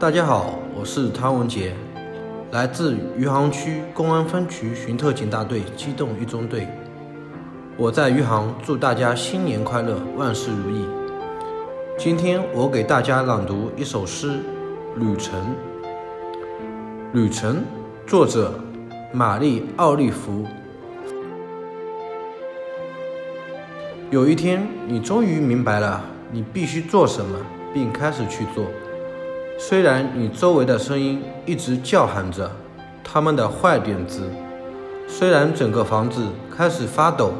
大家好，我是汤文杰，来自余杭区公安分局巡特警大队机动一中队。我在余杭，祝大家新年快乐，万事如意。今天我给大家朗读一首诗《旅程》。旅程，作者玛丽奥利弗。有一天，你终于明白了你必须做什么，并开始去做。虽然你周围的声音一直叫喊着他们的坏点子，虽然整个房子开始发抖，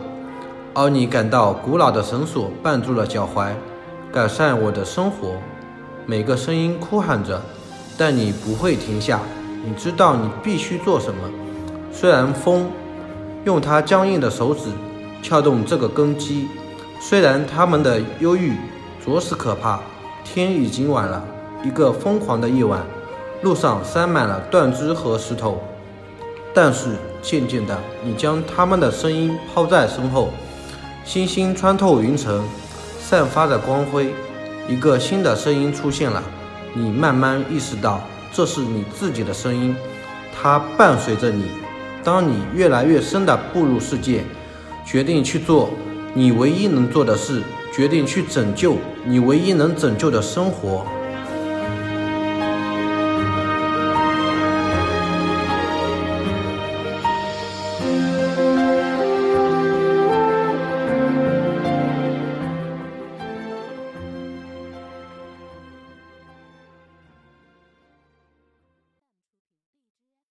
而你感到古老的绳索绊住了脚踝，改善我的生活。每个声音哭喊着，但你不会停下。你知道你必须做什么。虽然风用它僵硬的手指。撬动这个根基，虽然他们的忧郁着实可怕。天已经晚了，一个疯狂的夜晚，路上塞满了断枝和石头。但是渐渐的，你将他们的声音抛在身后。星星穿透云层，散发着光辉。一个新的声音出现了，你慢慢意识到这是你自己的声音，它伴随着你。当你越来越深的步入世界。决定去做你唯一能做的事，决定去拯救你唯一能拯救的生活。